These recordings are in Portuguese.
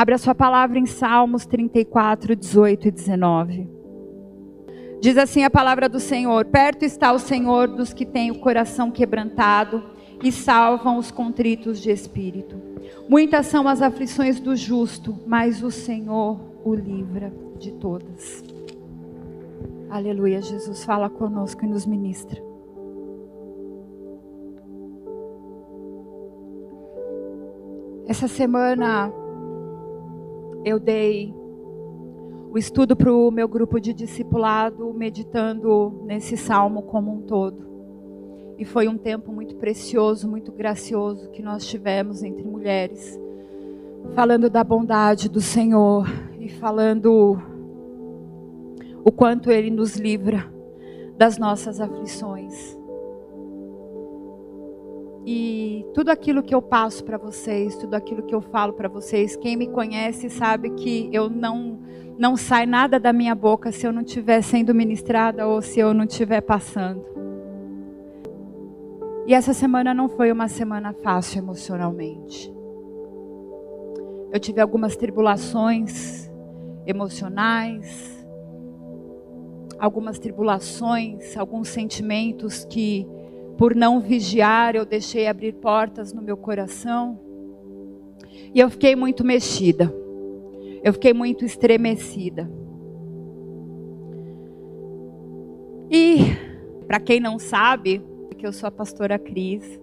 Abra sua palavra em Salmos 34, 18 e 19. Diz assim a palavra do Senhor: Perto está o Senhor dos que têm o coração quebrantado e salvam os contritos de espírito. Muitas são as aflições do justo, mas o Senhor o livra de todas. Aleluia, Jesus fala conosco e nos ministra. Essa semana eu dei o estudo para o meu grupo de discipulado, meditando nesse salmo como um todo. E foi um tempo muito precioso, muito gracioso que nós tivemos entre mulheres, falando da bondade do Senhor e falando o quanto Ele nos livra das nossas aflições. E tudo aquilo que eu passo para vocês, tudo aquilo que eu falo para vocês, quem me conhece sabe que eu não não sai nada da minha boca se eu não estiver sendo ministrada ou se eu não estiver passando. E essa semana não foi uma semana fácil emocionalmente. Eu tive algumas tribulações emocionais, algumas tribulações, alguns sentimentos que por não vigiar, eu deixei abrir portas no meu coração. E eu fiquei muito mexida. Eu fiquei muito estremecida. E, para quem não sabe, que eu sou a pastora Cris,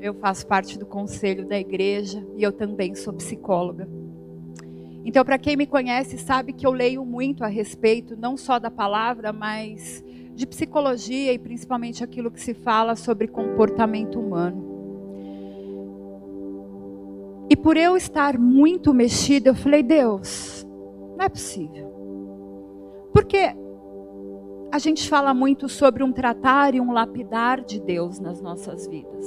eu faço parte do conselho da igreja e eu também sou psicóloga. Então, para quem me conhece, sabe que eu leio muito a respeito, não só da palavra, mas de psicologia e principalmente aquilo que se fala sobre comportamento humano. E por eu estar muito mexida, eu falei: Deus, não é possível. Porque a gente fala muito sobre um tratar e um lapidar de Deus nas nossas vidas.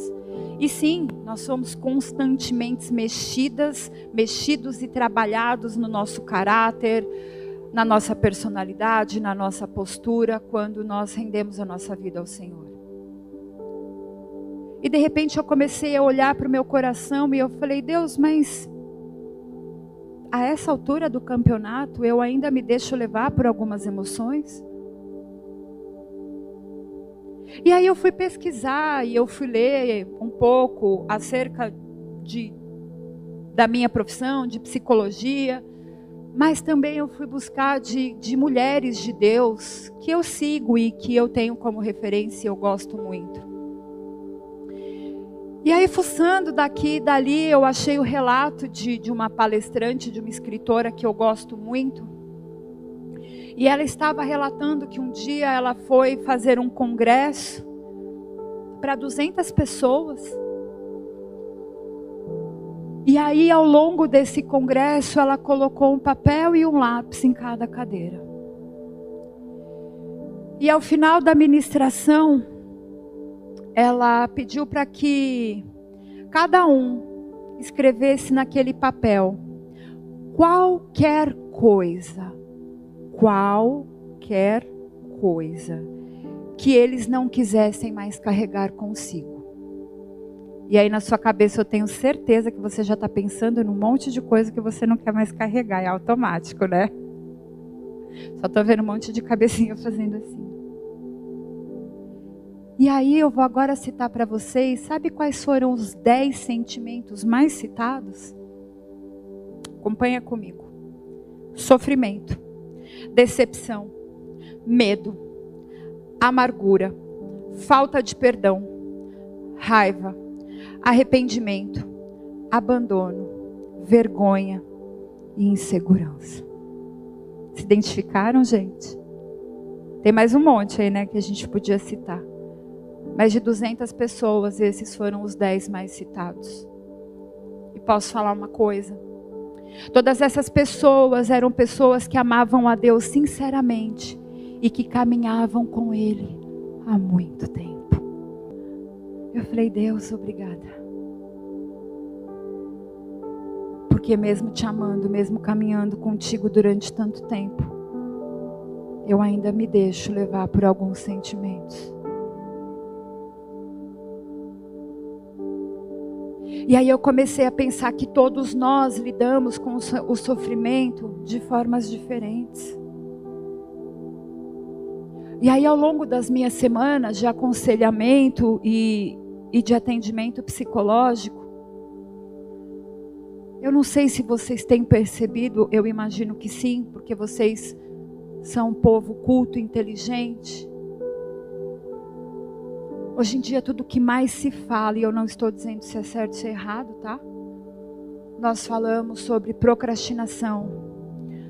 E sim, nós somos constantemente mexidas, mexidos e trabalhados no nosso caráter, na nossa personalidade, na nossa postura, quando nós rendemos a nossa vida ao Senhor. E de repente eu comecei a olhar para o meu coração e eu falei: Deus, mas a essa altura do campeonato eu ainda me deixo levar por algumas emoções? E aí eu fui pesquisar e eu fui ler um pouco acerca de, da minha profissão, de psicologia. Mas também eu fui buscar de, de mulheres de Deus que eu sigo e que eu tenho como referência e eu gosto muito. E aí, fuçando daqui e dali, eu achei o relato de, de uma palestrante, de uma escritora que eu gosto muito. E ela estava relatando que um dia ela foi fazer um congresso para 200 pessoas. E aí, ao longo desse congresso, ela colocou um papel e um lápis em cada cadeira. E ao final da ministração, ela pediu para que cada um escrevesse naquele papel qualquer coisa, qualquer coisa que eles não quisessem mais carregar consigo. E aí na sua cabeça eu tenho certeza que você já está pensando num monte de coisa que você não quer mais carregar. É automático, né? Só estou vendo um monte de cabecinha fazendo assim. E aí eu vou agora citar para vocês, sabe quais foram os dez sentimentos mais citados? Acompanha comigo. Sofrimento, decepção, medo, amargura, falta de perdão, raiva, arrependimento, abandono, vergonha e insegurança. Se identificaram, gente? Tem mais um monte aí, né, que a gente podia citar. Mais de 200 pessoas, esses foram os 10 mais citados. E posso falar uma coisa? Todas essas pessoas eram pessoas que amavam a Deus sinceramente e que caminhavam com Ele há muito tempo. Eu falei, Deus, obrigada. Porque mesmo te amando, mesmo caminhando contigo durante tanto tempo, eu ainda me deixo levar por alguns sentimentos. E aí eu comecei a pensar que todos nós lidamos com o sofrimento de formas diferentes. E aí, ao longo das minhas semanas de aconselhamento e, e de atendimento psicológico, eu não sei se vocês têm percebido, eu imagino que sim, porque vocês são um povo culto, inteligente. Hoje em dia, tudo que mais se fala, e eu não estou dizendo se é certo ou se é errado, tá? Nós falamos sobre procrastinação,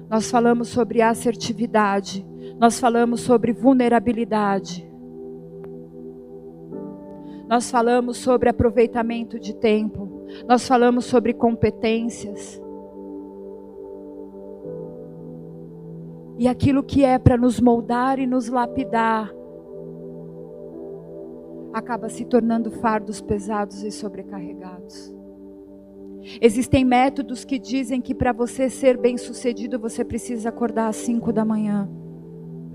nós falamos sobre assertividade, nós falamos sobre vulnerabilidade, nós falamos sobre aproveitamento de tempo, nós falamos sobre competências. E aquilo que é para nos moldar e nos lapidar acaba se tornando fardos pesados e sobrecarregados. Existem métodos que dizem que para você ser bem-sucedido você precisa acordar às 5 da manhã.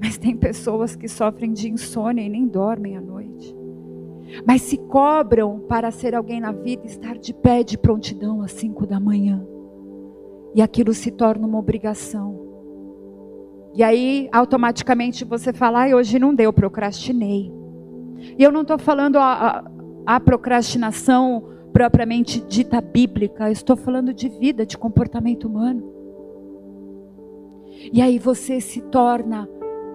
Mas tem pessoas que sofrem de insônia e nem dormem à noite mas se cobram para ser alguém na vida, estar de pé de prontidão às cinco da manhã. E aquilo se torna uma obrigação. E aí, automaticamente você fala, ai, hoje não deu, procrastinei. E eu não estou falando a, a, a procrastinação propriamente dita bíblica, eu estou falando de vida, de comportamento humano. E aí você se torna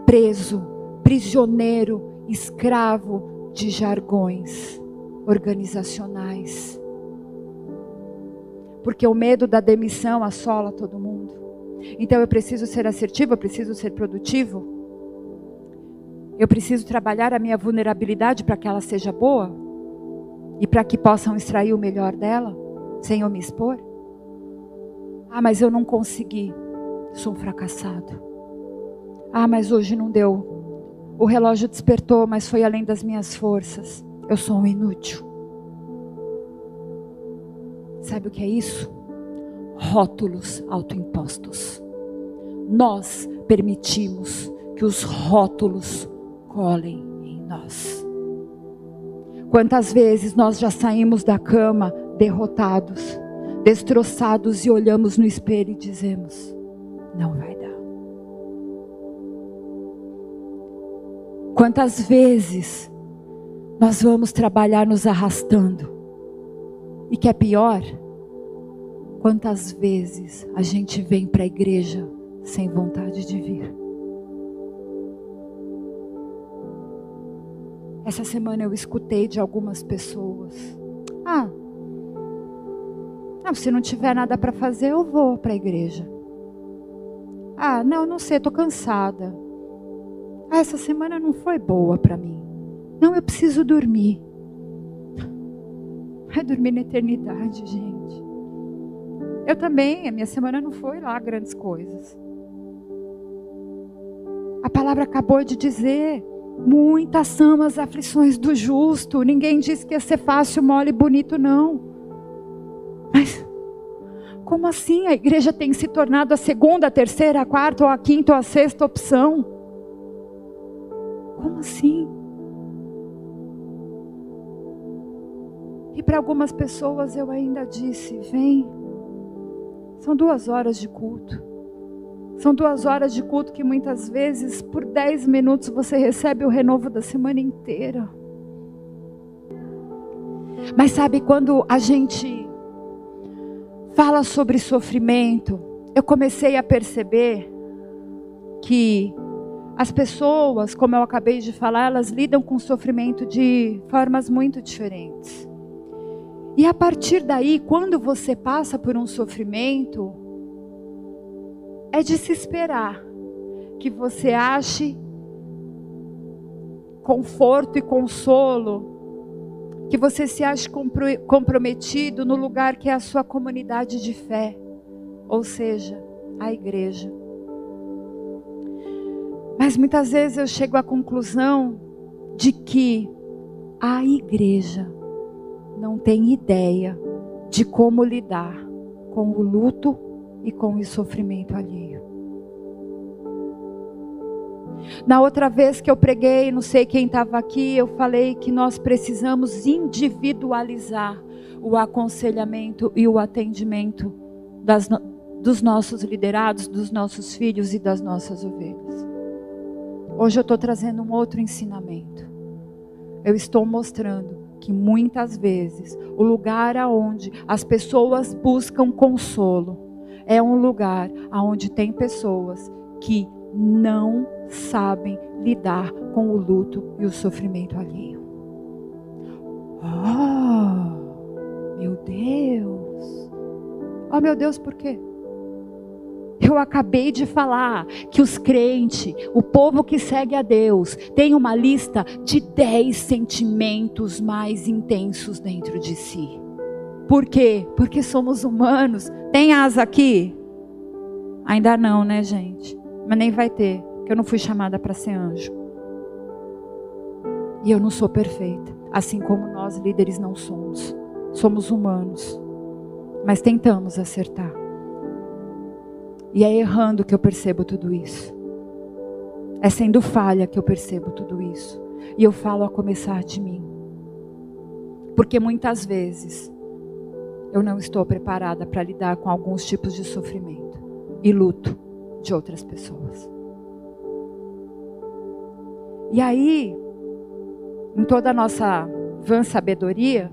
preso, prisioneiro, escravo de jargões organizacionais. Porque o medo da demissão assola todo mundo. Então eu preciso ser assertivo, eu preciso ser produtivo. Eu preciso trabalhar a minha vulnerabilidade para que ela seja boa e para que possam extrair o melhor dela, sem eu me expor. Ah, mas eu não consegui. Sou um fracassado. Ah, mas hoje não deu. O relógio despertou, mas foi além das minhas forças. Eu sou um inútil. Sabe o que é isso? Rótulos autoimpostos. Nós permitimos que os rótulos colhem em nós. Quantas vezes nós já saímos da cama derrotados, destroçados e olhamos no espelho e dizemos: não vai dar. Quantas vezes nós vamos trabalhar nos arrastando? E que é pior, quantas vezes a gente vem para a igreja sem vontade de vir? Essa semana eu escutei de algumas pessoas: Ah, não, se não tiver nada para fazer, eu vou para a igreja. Ah, não, não sei, estou cansada. Ah, essa semana não foi boa para mim. Não, eu preciso dormir. Vai dormir na eternidade, gente. Eu também, a minha semana não foi lá grandes coisas. A palavra acabou de dizer: muitas são as aflições do justo. Ninguém disse que ia ser fácil, mole e bonito, não. Mas como assim a igreja tem se tornado a segunda, a terceira, a quarta, ou a quinta, ou a sexta opção? Como assim? E para algumas pessoas eu ainda disse: vem. São duas horas de culto. São duas horas de culto que muitas vezes, por dez minutos, você recebe o renovo da semana inteira. Mas sabe, quando a gente fala sobre sofrimento, eu comecei a perceber que as pessoas, como eu acabei de falar, elas lidam com sofrimento de formas muito diferentes. E a partir daí, quando você passa por um sofrimento, é de se esperar que você ache conforto e consolo, que você se ache comprometido no lugar que é a sua comunidade de fé, ou seja, a igreja. Mas muitas vezes eu chego à conclusão de que a igreja não tem ideia de como lidar com o luto e com o sofrimento alheio. Na outra vez que eu preguei, não sei quem estava aqui, eu falei que nós precisamos individualizar o aconselhamento e o atendimento das, dos nossos liderados, dos nossos filhos e das nossas ovelhas. Hoje eu estou trazendo um outro ensinamento. Eu estou mostrando que muitas vezes o lugar aonde as pessoas buscam consolo é um lugar aonde tem pessoas que não sabem lidar com o luto e o sofrimento alheio. Oh, meu Deus. Oh, meu Deus, por quê? Eu acabei de falar que os crentes, o povo que segue a Deus, tem uma lista de dez sentimentos mais intensos dentro de si. Por quê? Porque somos humanos. Tem asa aqui? Ainda não, né, gente? Mas nem vai ter, porque eu não fui chamada para ser anjo. E eu não sou perfeita, assim como nós líderes não somos. Somos humanos, mas tentamos acertar. E é errando que eu percebo tudo isso. É sendo falha que eu percebo tudo isso. E eu falo a começar de mim. Porque muitas vezes eu não estou preparada para lidar com alguns tipos de sofrimento e luto de outras pessoas. E aí, em toda a nossa vã sabedoria,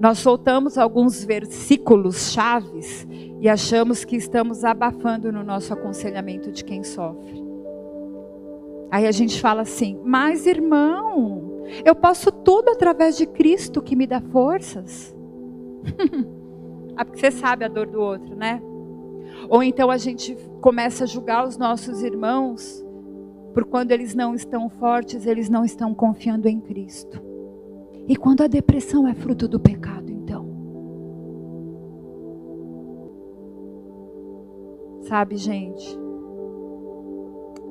nós soltamos alguns versículos chaves e achamos que estamos abafando no nosso aconselhamento de quem sofre. Aí a gente fala assim: "Mas irmão, eu posso tudo através de Cristo que me dá forças". ah, porque você sabe a dor do outro, né? Ou então a gente começa a julgar os nossos irmãos por quando eles não estão fortes, eles não estão confiando em Cristo. E quando a depressão é fruto do pecado, então? Sabe, gente?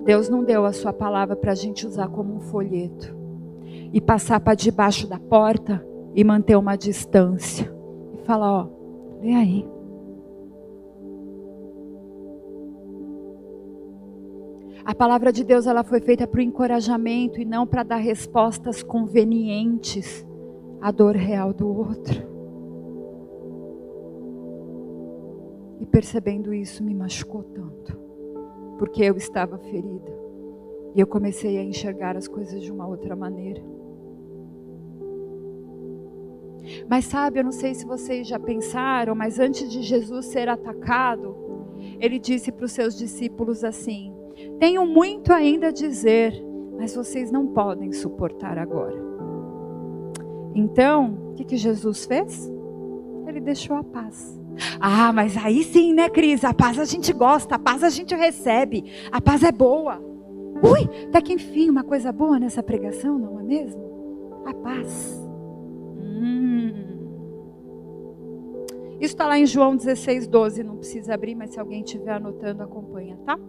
Deus não deu a sua palavra para a gente usar como um folheto e passar para debaixo da porta e manter uma distância falar: ó, lê aí. A palavra de Deus ela foi feita para o encorajamento e não para dar respostas convenientes à dor real do outro. E percebendo isso me machucou tanto, porque eu estava ferida. E eu comecei a enxergar as coisas de uma outra maneira. Mas sabe, eu não sei se vocês já pensaram, mas antes de Jesus ser atacado, ele disse para os seus discípulos assim: tenho muito ainda a dizer, mas vocês não podem suportar agora. Então, o que, que Jesus fez? Ele deixou a paz. Ah, mas aí sim, né, Cris? A paz a gente gosta, a paz a gente recebe, a paz é boa. Ui, até que enfim, uma coisa boa nessa pregação, não é mesmo? A paz. Isso está lá em João 16, 12. Não precisa abrir, mas se alguém estiver anotando, acompanha, tá?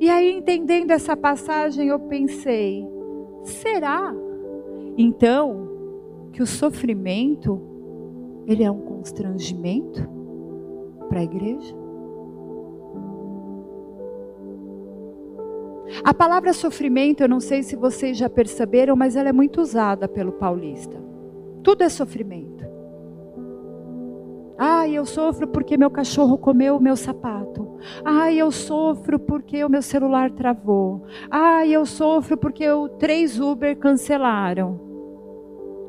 E aí, entendendo essa passagem, eu pensei: será então que o sofrimento ele é um constrangimento para a igreja? A palavra sofrimento, eu não sei se vocês já perceberam, mas ela é muito usada pelo paulista. Tudo é sofrimento. Ai, eu sofro porque meu cachorro comeu o meu sapato. Ai, eu sofro porque o meu celular travou. Ai, eu sofro porque o três Uber cancelaram.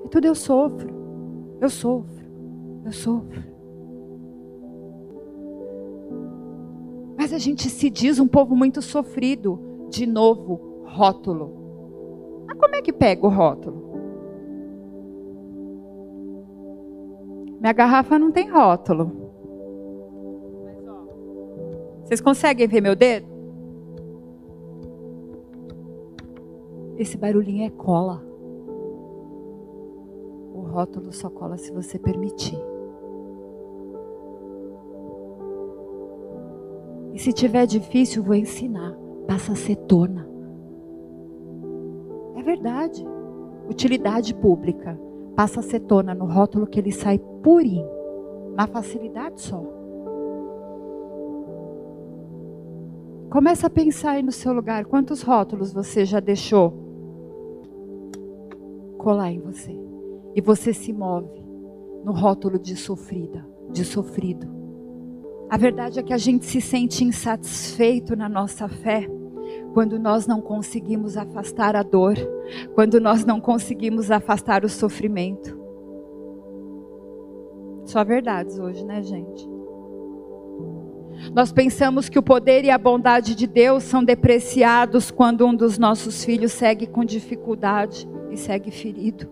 E tudo eu sofro. Eu sofro. Eu sofro. Mas a gente se diz um povo muito sofrido. De novo, rótulo. Mas como é que pega o rótulo? Minha garrafa não tem rótulo. Vocês conseguem ver meu dedo? Esse barulhinho é cola. O rótulo só cola se você permitir. E se tiver difícil, vou ensinar. Passa acetona. É verdade. Utilidade pública passa acetona no rótulo que ele sai purinho, na facilidade só. Começa a pensar aí no seu lugar. Quantos rótulos você já deixou colar em você? E você se move no rótulo de sofrida, de sofrido. A verdade é que a gente se sente insatisfeito na nossa fé quando nós não conseguimos afastar a dor, quando nós não conseguimos afastar o sofrimento. Só verdades hoje, né, gente? Nós pensamos que o poder e a bondade de Deus são depreciados quando um dos nossos filhos segue com dificuldade e segue ferido.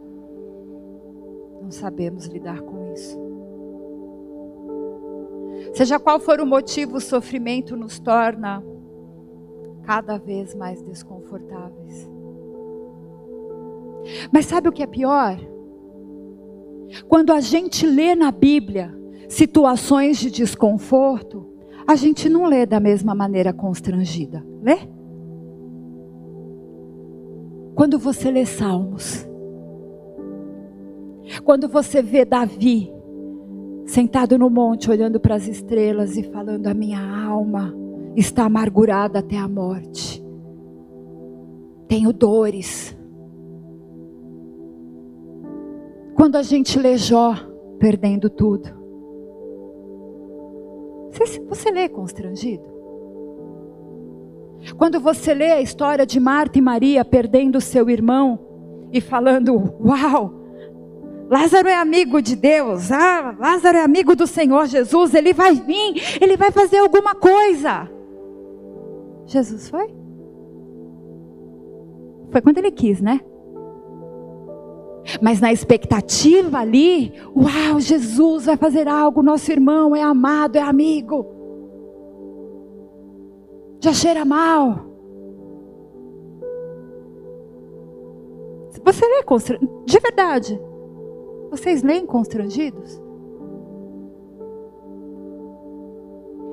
Não sabemos lidar com isso. Seja qual for o motivo, o sofrimento nos torna cada vez mais desconfortáveis. Mas sabe o que é pior? Quando a gente lê na Bíblia situações de desconforto, a gente não lê da mesma maneira constrangida. Lê? Quando você lê Salmos, quando você vê Davi sentado no monte olhando para as estrelas e falando: A minha alma está amargurada até a morte, tenho dores. Quando a gente lê Jó perdendo tudo, você, você lê constrangido? Quando você lê a história de Marta e Maria perdendo seu irmão e falando: Uau, Lázaro é amigo de Deus, ah, Lázaro é amigo do Senhor Jesus, ele vai vir, ele vai fazer alguma coisa. Jesus foi? Foi quando ele quis, né? Mas na expectativa ali, uau, Jesus vai fazer algo, nosso irmão é amado, é amigo. Já cheira mal. Você lê constrangido? De verdade. Vocês leem constrangidos?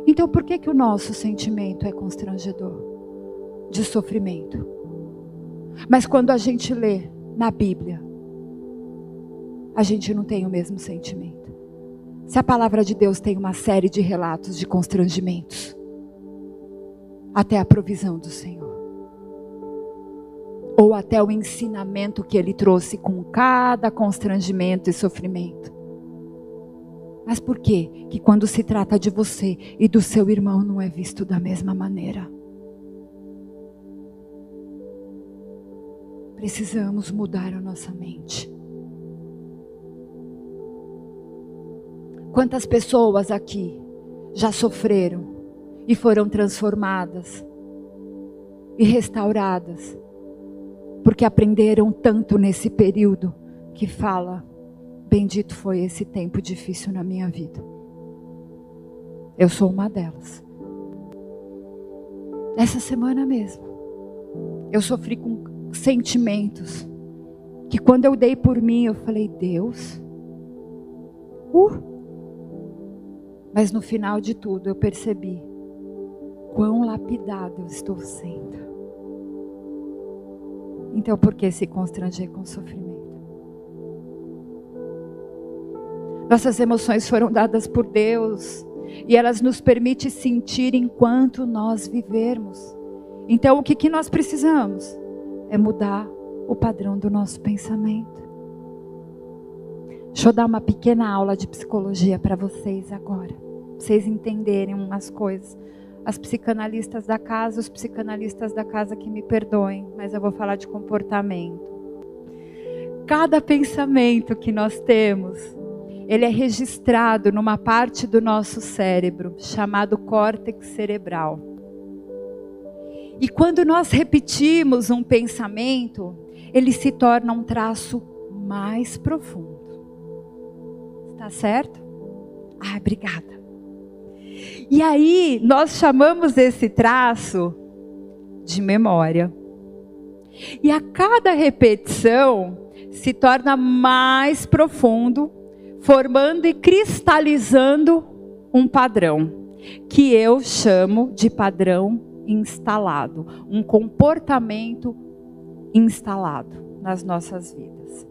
Então por que que o nosso sentimento é constrangedor? De sofrimento. Mas quando a gente lê na Bíblia, a gente não tem o mesmo sentimento. Se a palavra de Deus tem uma série de relatos de constrangimentos, até a provisão do Senhor, ou até o ensinamento que ele trouxe com cada constrangimento e sofrimento. Mas por que que quando se trata de você e do seu irmão não é visto da mesma maneira? Precisamos mudar a nossa mente. Quantas pessoas aqui já sofreram e foram transformadas e restauradas porque aprenderam tanto nesse período que fala: Bendito foi esse tempo difícil na minha vida. Eu sou uma delas. Essa semana mesmo, eu sofri com sentimentos que quando eu dei por mim, eu falei: Deus, uh, mas no final de tudo eu percebi quão lapidado eu estou sendo. Então por que se constranger com sofrimento? Nossas emoções foram dadas por Deus e elas nos permitem sentir enquanto nós vivermos. Então o que, que nós precisamos? É mudar o padrão do nosso pensamento. Deixa eu dar uma pequena aula de psicologia para vocês agora vocês entenderem umas coisas. As psicanalistas da casa, os psicanalistas da casa que me perdoem, mas eu vou falar de comportamento. Cada pensamento que nós temos, ele é registrado numa parte do nosso cérebro chamado córtex cerebral. E quando nós repetimos um pensamento, ele se torna um traço mais profundo. Está certo? Ah, obrigada. E aí nós chamamos esse traço de memória. E a cada repetição se torna mais profundo, formando e cristalizando um padrão, que eu chamo de padrão instalado, um comportamento instalado nas nossas vidas.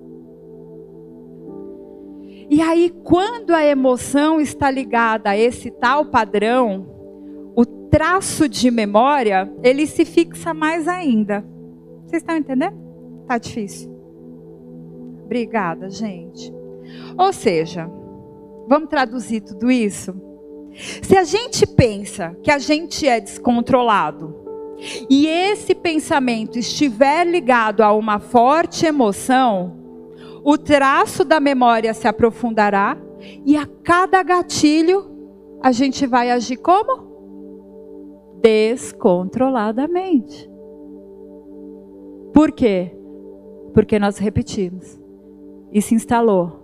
E aí, quando a emoção está ligada a esse tal padrão, o traço de memória, ele se fixa mais ainda. Vocês estão entendendo? Tá difícil. Obrigada, gente. Ou seja, vamos traduzir tudo isso? Se a gente pensa que a gente é descontrolado e esse pensamento estiver ligado a uma forte emoção, o traço da memória se aprofundará e a cada gatilho a gente vai agir como? Descontroladamente. Por quê? Porque nós repetimos. E se instalou.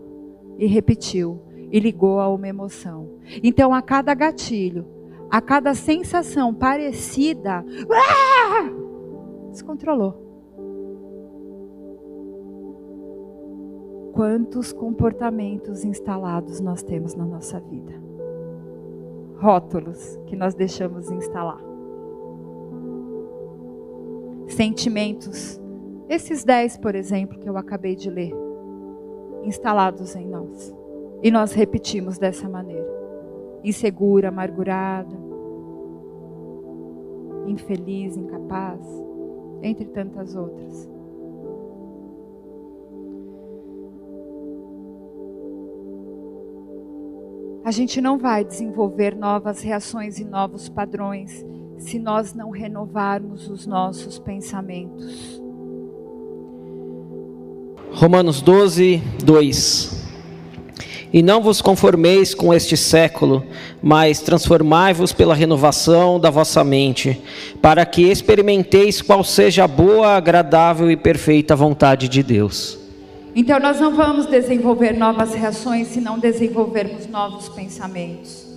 E repetiu. E ligou a uma emoção. Então, a cada gatilho, a cada sensação parecida, ah! descontrolou. Quantos comportamentos instalados nós temos na nossa vida? Rótulos que nós deixamos instalar. Sentimentos, esses dez, por exemplo, que eu acabei de ler, instalados em nós. E nós repetimos dessa maneira: insegura, amargurada, infeliz, incapaz, entre tantas outras. A gente não vai desenvolver novas reações e novos padrões se nós não renovarmos os nossos pensamentos. Romanos 12, 2. E não vos conformeis com este século, mas transformai-vos pela renovação da vossa mente, para que experimenteis qual seja a boa, agradável e perfeita vontade de Deus. Então, nós não vamos desenvolver novas reações se não desenvolvermos novos pensamentos.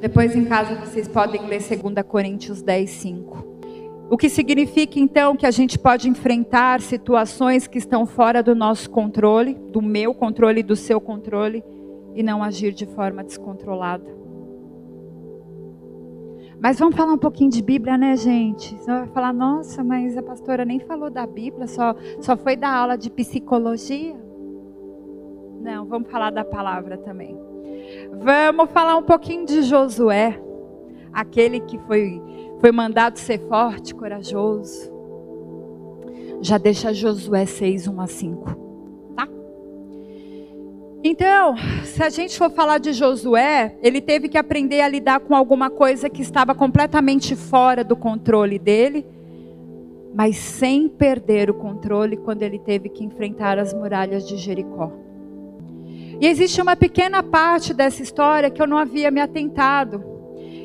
Depois, em casa, vocês podem ler 2 Coríntios 10, 5. O que significa, então, que a gente pode enfrentar situações que estão fora do nosso controle, do meu controle e do seu controle, e não agir de forma descontrolada. Mas vamos falar um pouquinho de Bíblia, né, gente? Você vai falar, nossa, mas a pastora nem falou da Bíblia, só, só foi da aula de psicologia. Não, vamos falar da palavra também. Vamos falar um pouquinho de Josué, aquele que foi, foi mandado ser forte, corajoso. Já deixa Josué 6, 1 a 5. Então, se a gente for falar de Josué, ele teve que aprender a lidar com alguma coisa que estava completamente fora do controle dele, mas sem perder o controle quando ele teve que enfrentar as muralhas de Jericó. E existe uma pequena parte dessa história que eu não havia me atentado.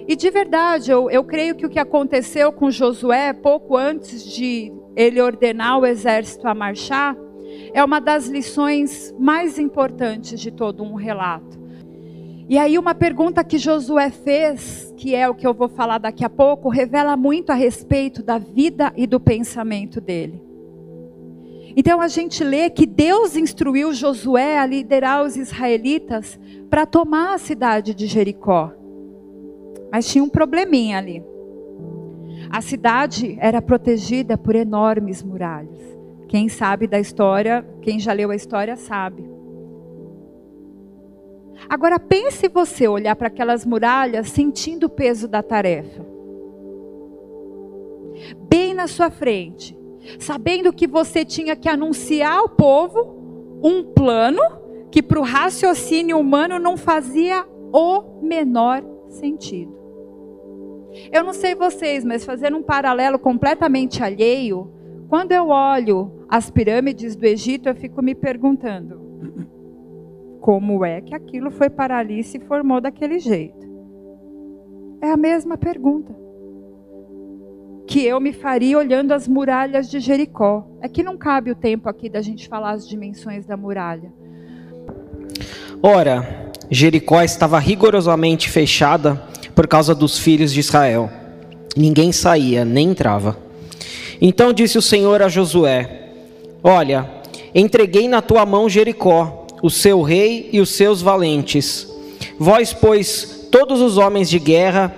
E de verdade, eu, eu creio que o que aconteceu com Josué, pouco antes de ele ordenar o exército a marchar, é uma das lições mais importantes de todo um relato. E aí, uma pergunta que Josué fez, que é o que eu vou falar daqui a pouco, revela muito a respeito da vida e do pensamento dele. Então, a gente lê que Deus instruiu Josué a liderar os israelitas para tomar a cidade de Jericó. Mas tinha um probleminha ali. A cidade era protegida por enormes muralhas. Quem sabe da história, quem já leu a história sabe. Agora pense você olhar para aquelas muralhas sentindo o peso da tarefa. Bem na sua frente, sabendo que você tinha que anunciar ao povo um plano que para o raciocínio humano não fazia o menor sentido. Eu não sei vocês, mas fazendo um paralelo completamente alheio, quando eu olho as pirâmides do Egito, eu fico me perguntando: como é que aquilo foi para ali e se formou daquele jeito? É a mesma pergunta que eu me faria olhando as muralhas de Jericó. É que não cabe o tempo aqui da gente falar as dimensões da muralha. Ora, Jericó estava rigorosamente fechada por causa dos filhos de Israel. Ninguém saía, nem entrava. Então disse o Senhor a Josué: Olha, entreguei na tua mão Jericó, o seu rei e os seus valentes. Vós, pois, todos os homens de guerra,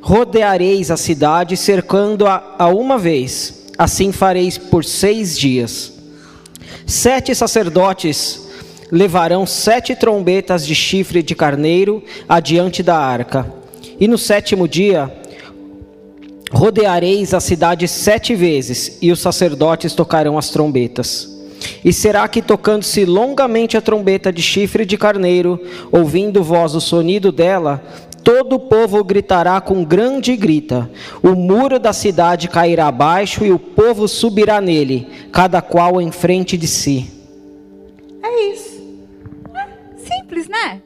rodeareis a cidade, cercando-a a uma vez. Assim fareis por seis dias. Sete sacerdotes levarão sete trombetas de chifre de carneiro adiante da arca. E no sétimo dia Rodeareis a cidade sete vezes, e os sacerdotes tocarão as trombetas. E será que, tocando-se longamente a trombeta de chifre de carneiro, ouvindo vós o sonido dela, todo o povo gritará com grande grita: o muro da cidade cairá abaixo e o povo subirá nele, cada qual em frente de si. É isso. É simples, né?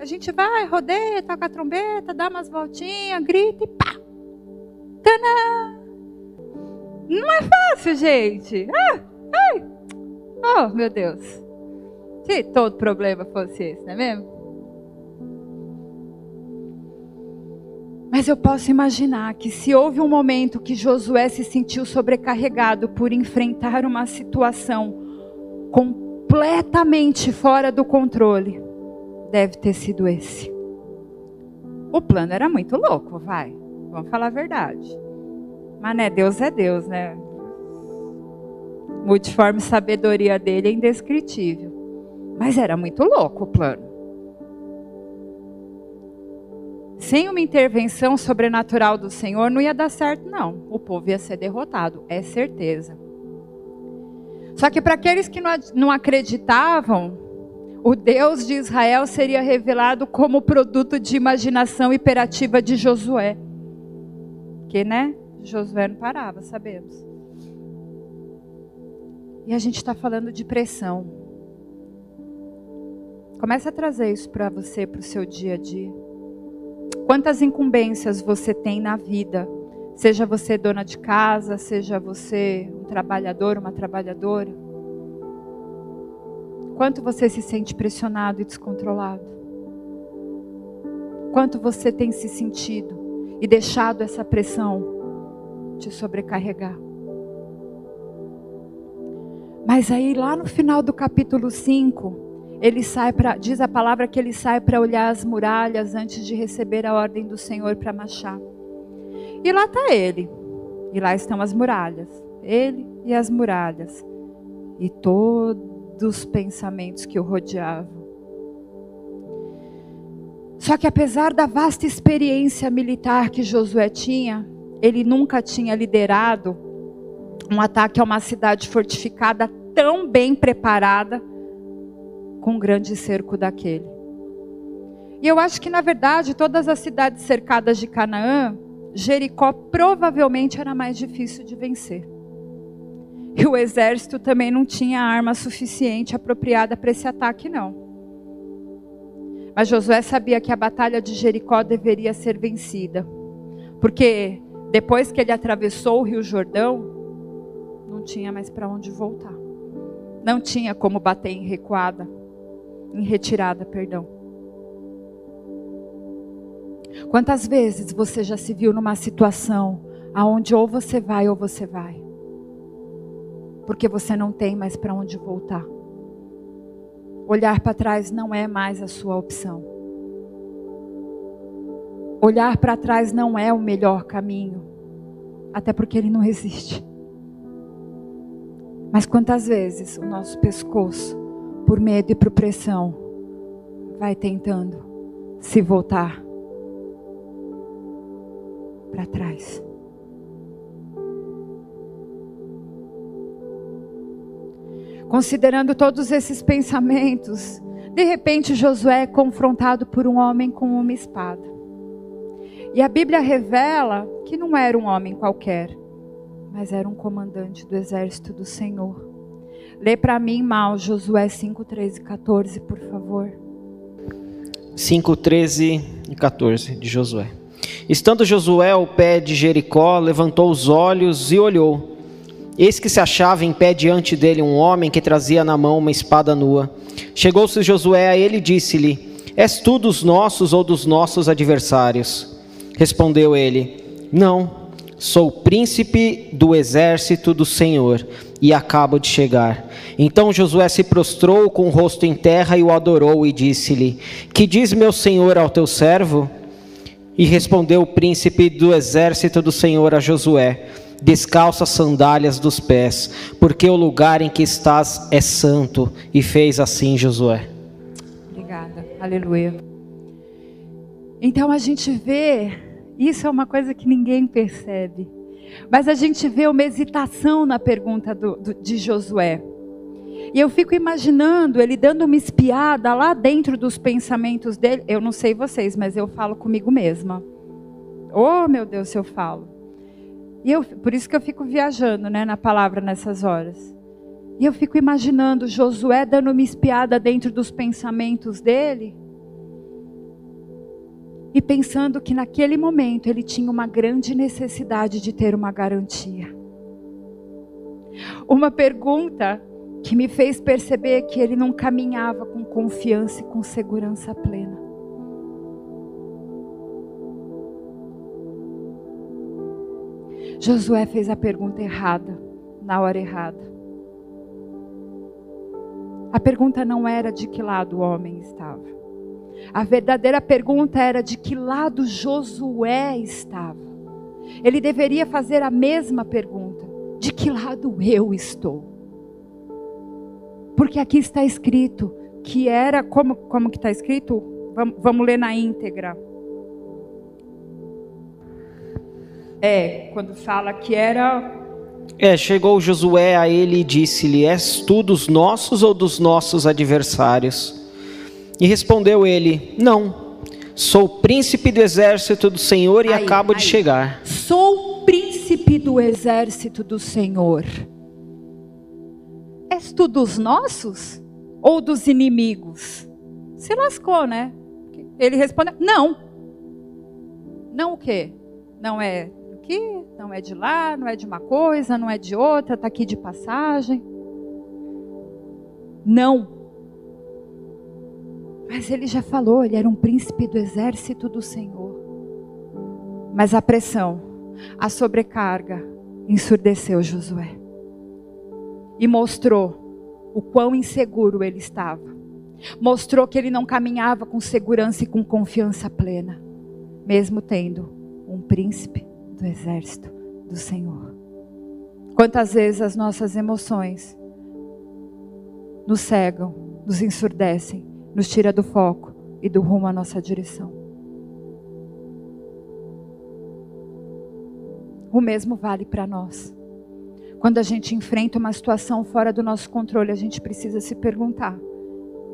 A gente vai, rodeia, toca a trombeta, dá umas voltinhas, grita e pá! Tanã! Não é fácil, gente. Ah, ai. Oh, meu Deus. Se todo problema fosse esse, não é mesmo? Mas eu posso imaginar que se houve um momento que Josué se sentiu sobrecarregado por enfrentar uma situação completamente fora do controle, deve ter sido esse. O plano era muito louco, vai. Vamos falar a verdade. Mas né, Deus é Deus, né? Multiforme sabedoria dele é indescritível. Mas era muito louco o plano. Sem uma intervenção sobrenatural do Senhor, não ia dar certo, não. O povo ia ser derrotado, é certeza. Só que para aqueles que não acreditavam, o Deus de Israel seria revelado como produto de imaginação hiperativa de Josué. Que, né? Josué não parava, sabemos. E a gente está falando de pressão. Comece a trazer isso para você, para o seu dia a dia. Quantas incumbências você tem na vida? Seja você dona de casa, seja você um trabalhador, uma trabalhadora. Quanto você se sente pressionado e descontrolado? Quanto você tem se sentido e deixado essa pressão te sobrecarregar? Mas aí lá no final do capítulo 5, ele sai para, diz a palavra que ele sai para olhar as muralhas antes de receber a ordem do Senhor para marchar. E lá está ele. E lá estão as muralhas. Ele e as muralhas. E todos os pensamentos que o rodeavam. Só que apesar da vasta experiência militar que Josué tinha, ele nunca tinha liderado um ataque a uma cidade fortificada tão bem preparada com um grande cerco daquele. E eu acho que, na verdade, todas as cidades cercadas de Canaã, Jericó provavelmente era mais difícil de vencer. E o exército também não tinha arma suficiente apropriada para esse ataque, não. Mas Josué sabia que a batalha de Jericó deveria ser vencida. Porque depois que ele atravessou o Rio Jordão, não tinha mais para onde voltar. Não tinha como bater em recuada em retirada, perdão. Quantas vezes você já se viu numa situação aonde ou você vai ou você vai? Porque você não tem mais para onde voltar. Olhar para trás não é mais a sua opção. Olhar para trás não é o melhor caminho, até porque ele não existe. Mas quantas vezes o nosso pescoço por medo e por pressão, vai tentando se voltar para trás. Considerando todos esses pensamentos, de repente Josué é confrontado por um homem com uma espada. E a Bíblia revela que não era um homem qualquer, mas era um comandante do exército do Senhor. Lê para mim mal Josué 5, 13 e 14, por favor. 5, 13 e 14 de Josué. Estando Josué ao pé de Jericó, levantou os olhos e olhou. Eis que se achava em pé diante dele um homem que trazia na mão uma espada nua. Chegou-se Josué a ele e disse-lhe: És tu dos nossos ou dos nossos adversários? Respondeu ele: Não, sou príncipe do exército do Senhor e acabo de chegar. Então Josué se prostrou com o rosto em terra e o adorou e disse-lhe: Que diz meu senhor ao teu servo? E respondeu o príncipe do exército do Senhor a Josué: Descalça as sandálias dos pés, porque o lugar em que estás é santo. E fez assim Josué. Obrigada. Aleluia. Então a gente vê Isso é uma coisa que ninguém percebe. Mas a gente vê uma hesitação na pergunta do, do, de Josué. E eu fico imaginando ele dando uma espiada lá dentro dos pensamentos dele. Eu não sei vocês, mas eu falo comigo mesma. Oh, meu Deus, se eu falo. E eu, por isso que eu fico viajando né, na palavra nessas horas. E eu fico imaginando Josué dando uma espiada dentro dos pensamentos dele. E pensando que naquele momento ele tinha uma grande necessidade de ter uma garantia. Uma pergunta que me fez perceber que ele não caminhava com confiança e com segurança plena. Josué fez a pergunta errada, na hora errada. A pergunta não era de que lado o homem estava. A verdadeira pergunta era de que lado Josué estava. Ele deveria fazer a mesma pergunta: de que lado eu estou? Porque aqui está escrito que era como como que está escrito? Vamos, vamos ler na íntegra. É, quando fala que era. É, chegou Josué a ele e disse-lhe: És tu dos nossos ou dos nossos adversários? E respondeu ele: Não, sou príncipe do exército do Senhor e aí, acabo aí. de chegar. Sou príncipe do exército do Senhor. És tu dos nossos ou dos inimigos? Se lascou, né? Ele respondeu: Não. Não o quê? Não é aqui, não é de lá, não é de uma coisa, não é de outra, está aqui de passagem. Não. Mas ele já falou, ele era um príncipe do exército do Senhor. Mas a pressão, a sobrecarga, ensurdeceu Josué. E mostrou o quão inseguro ele estava. Mostrou que ele não caminhava com segurança e com confiança plena, mesmo tendo um príncipe do exército do Senhor. Quantas vezes as nossas emoções nos cegam, nos ensurdecem, nos tira do foco e do rumo à nossa direção. O mesmo vale para nós. Quando a gente enfrenta uma situação fora do nosso controle, a gente precisa se perguntar: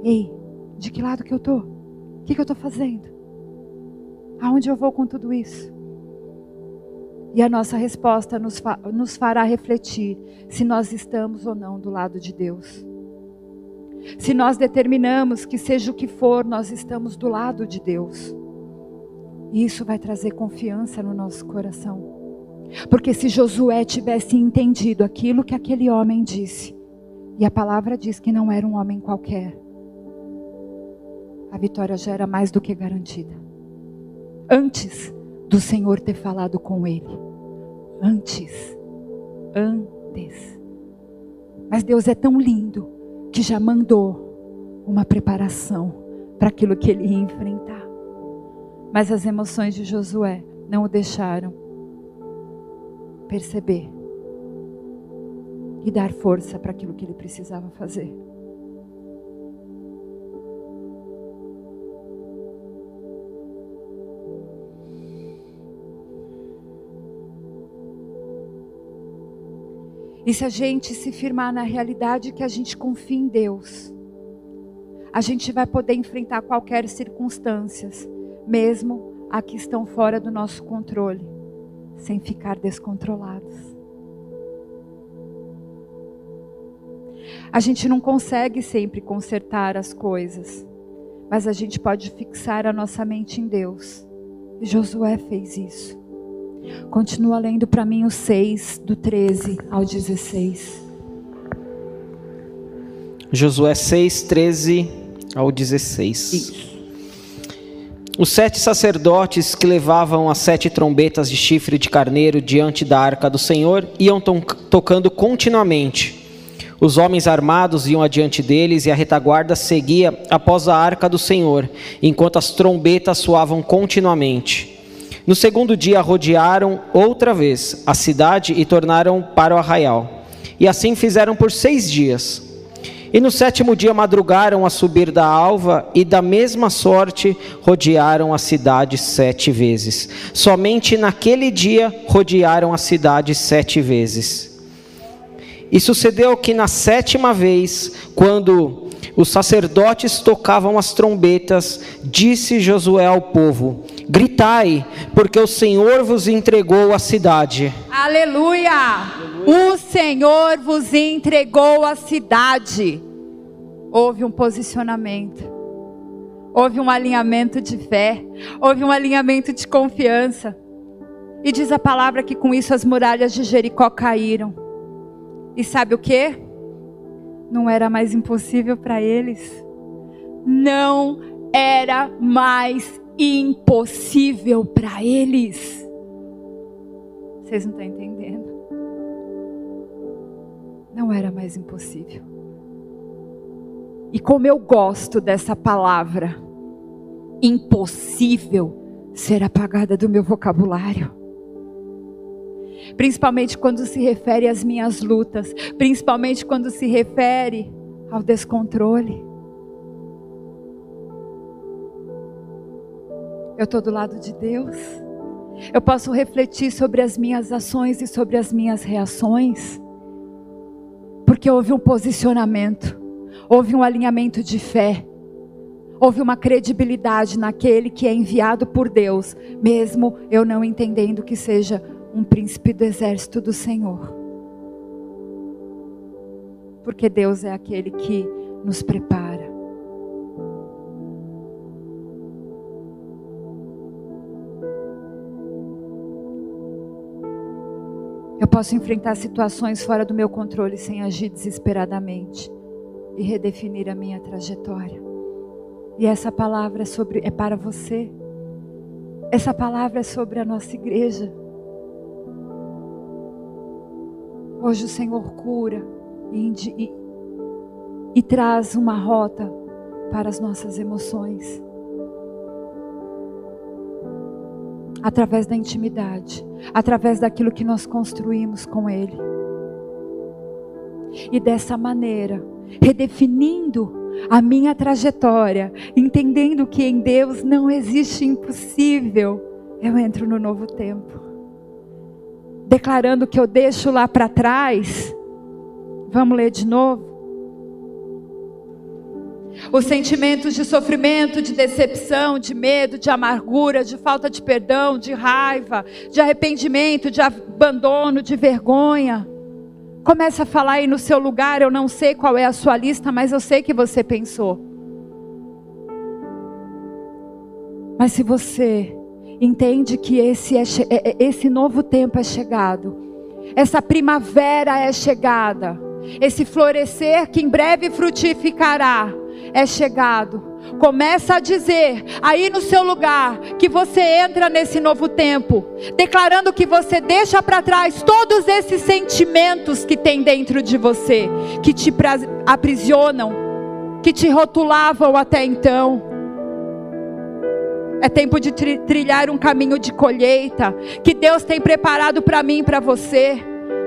Ei, de que lado que eu tô? O que, que eu estou fazendo? Aonde eu vou com tudo isso? E a nossa resposta nos, fa nos fará refletir se nós estamos ou não do lado de Deus. Se nós determinamos que seja o que for, nós estamos do lado de Deus. E isso vai trazer confiança no nosso coração. Porque se Josué tivesse entendido aquilo que aquele homem disse, e a palavra diz que não era um homem qualquer, a vitória já era mais do que garantida. Antes do Senhor ter falado com ele antes. Antes. Mas Deus é tão lindo que já mandou uma preparação para aquilo que ele ia enfrentar. Mas as emoções de Josué não o deixaram perceber e dar força para aquilo que ele precisava fazer. E se a gente se firmar na realidade que a gente confia em Deus, a gente vai poder enfrentar qualquer circunstâncias, mesmo a que estão fora do nosso controle, sem ficar descontrolados. A gente não consegue sempre consertar as coisas, mas a gente pode fixar a nossa mente em Deus. E Josué fez isso. Continua lendo para mim o 6, do 13 ao 16. Josué 6, 13 ao 16. Isso. Os sete sacerdotes que levavam as sete trombetas de chifre de carneiro diante da arca do Senhor iam to tocando continuamente. Os homens armados iam adiante deles e a retaguarda seguia após a arca do Senhor, enquanto as trombetas soavam continuamente. No segundo dia rodearam outra vez a cidade e tornaram para o arraial. E assim fizeram por seis dias. E no sétimo dia madrugaram a subir da alva, e da mesma sorte rodearam a cidade sete vezes. Somente naquele dia rodearam a cidade sete vezes. E sucedeu que na sétima vez, quando os sacerdotes tocavam as trombetas, disse Josué ao povo: Gritai, porque o Senhor vos entregou a cidade. Aleluia! O Senhor vos entregou a cidade. Houve um posicionamento, houve um alinhamento de fé, houve um alinhamento de confiança. E diz a palavra que com isso as muralhas de Jericó caíram. E sabe o que? Não era mais impossível para eles. Não era mais impossível para eles. Vocês não estão entendendo? Não era mais impossível. E como eu gosto dessa palavra, impossível ser apagada do meu vocabulário. Principalmente quando se refere às minhas lutas, principalmente quando se refere ao descontrole. Eu estou do lado de Deus. Eu posso refletir sobre as minhas ações e sobre as minhas reações. Porque houve um posicionamento, houve um alinhamento de fé, houve uma credibilidade naquele que é enviado por Deus, mesmo eu não entendendo que seja um príncipe do exército do Senhor. Porque Deus é aquele que nos prepara. Eu posso enfrentar situações fora do meu controle sem agir desesperadamente e redefinir a minha trajetória. E essa palavra é sobre é para você. Essa palavra é sobre a nossa igreja. Hoje o Senhor cura e, e, e traz uma rota para as nossas emoções. através da intimidade, através daquilo que nós construímos com Ele. E dessa maneira, redefinindo a minha trajetória, entendendo que em Deus não existe impossível, eu entro no novo tempo. Declarando que eu deixo lá para trás. Vamos ler de novo? Os sentimentos de sofrimento, de decepção, de medo, de amargura, de falta de perdão, de raiva, de arrependimento, de abandono, de vergonha. Começa a falar aí no seu lugar, eu não sei qual é a sua lista, mas eu sei que você pensou. Mas se você entende que esse, é, é, é, esse novo tempo é chegado, essa primavera é chegada, esse florescer que em breve frutificará, é chegado. Começa a dizer aí no seu lugar que você entra nesse novo tempo, declarando que você deixa para trás todos esses sentimentos que tem dentro de você, que te aprisionam, que te rotulavam até então. É tempo de trilhar um caminho de colheita que Deus tem preparado para mim e para você.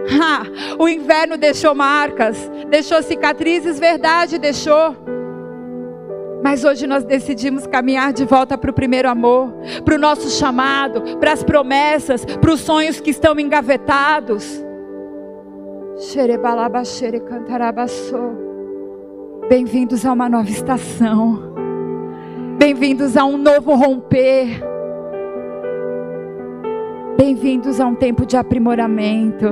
Ha, o inverno deixou marcas, deixou cicatrizes, verdade, deixou. Mas hoje nós decidimos caminhar de volta para o primeiro amor, para o nosso chamado, para as promessas, para os sonhos que estão engavetados. Bem-vindos a uma nova estação. Bem-vindos a um novo romper. Bem-vindos a um tempo de aprimoramento.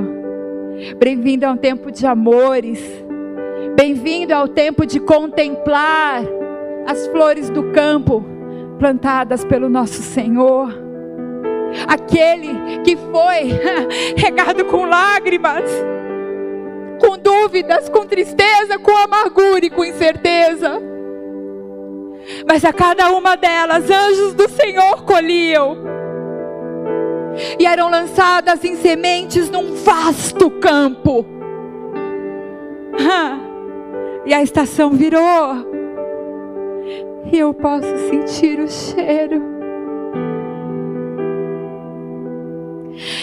Bem-vindo a um tempo de amores. Bem-vindo ao tempo de contemplar as flores do campo plantadas pelo nosso Senhor. Aquele que foi regado com lágrimas, com dúvidas, com tristeza, com amargura e com incerteza. Mas a cada uma delas, anjos do Senhor colhiam e eram lançadas em sementes num vasto campo. E a estação virou e eu posso sentir o cheiro.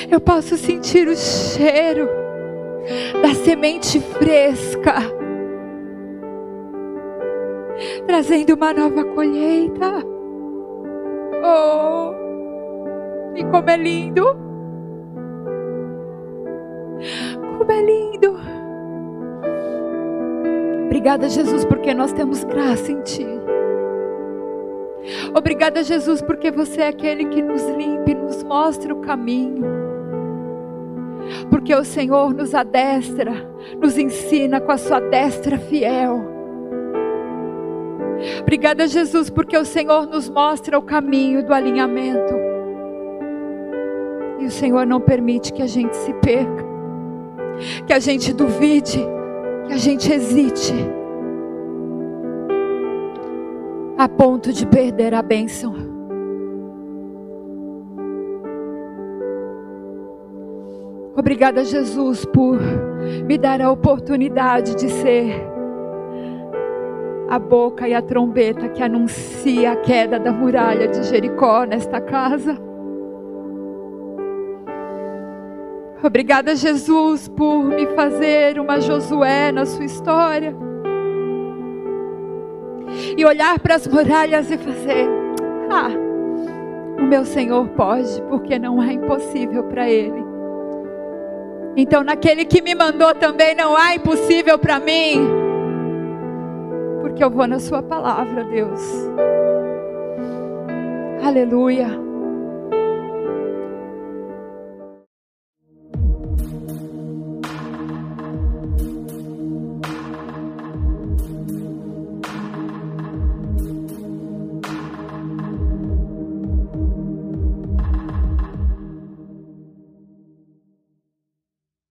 Eu posso sentir o cheiro da semente fresca. Trazendo uma nova colheita. Oh, e como é lindo! Como é lindo! Obrigada, Jesus, porque nós temos graça em Ti. Obrigada, Jesus, porque você é aquele que nos limpa e nos mostra o caminho. Porque o Senhor nos adestra, nos ensina com a sua destra fiel. Obrigada, Jesus, porque o Senhor nos mostra o caminho do alinhamento. E o Senhor não permite que a gente se perca, que a gente duvide, que a gente hesite, a ponto de perder a bênção. Obrigada, Jesus, por me dar a oportunidade de ser a boca e a trombeta que anuncia a queda da muralha de Jericó nesta casa. Obrigada, Jesus, por me fazer uma Josué na sua história. E olhar para as muralhas e fazer: Ah, o meu Senhor pode, porque não é impossível para Ele. Então, naquele que me mandou também não há impossível para mim porque eu vou na Sua palavra, Deus. Aleluia.